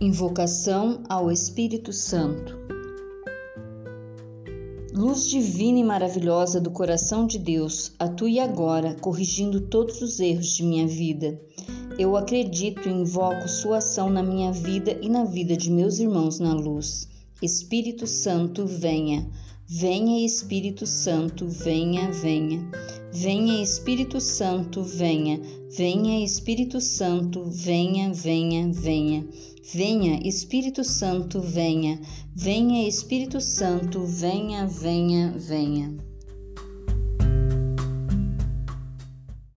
Invocação ao Espírito Santo. Luz divina e maravilhosa do coração de Deus, atue agora, corrigindo todos os erros de minha vida. Eu acredito e invoco Sua ação na minha vida e na vida de meus irmãos na luz. Espírito Santo, venha. Venha, Espírito Santo, venha, venha. Venha, Espírito Santo, venha. Venha, Espírito Santo, venha, venha, venha. Venha, Espírito Santo, venha. Venha, Espírito Santo, venha, venha, venha.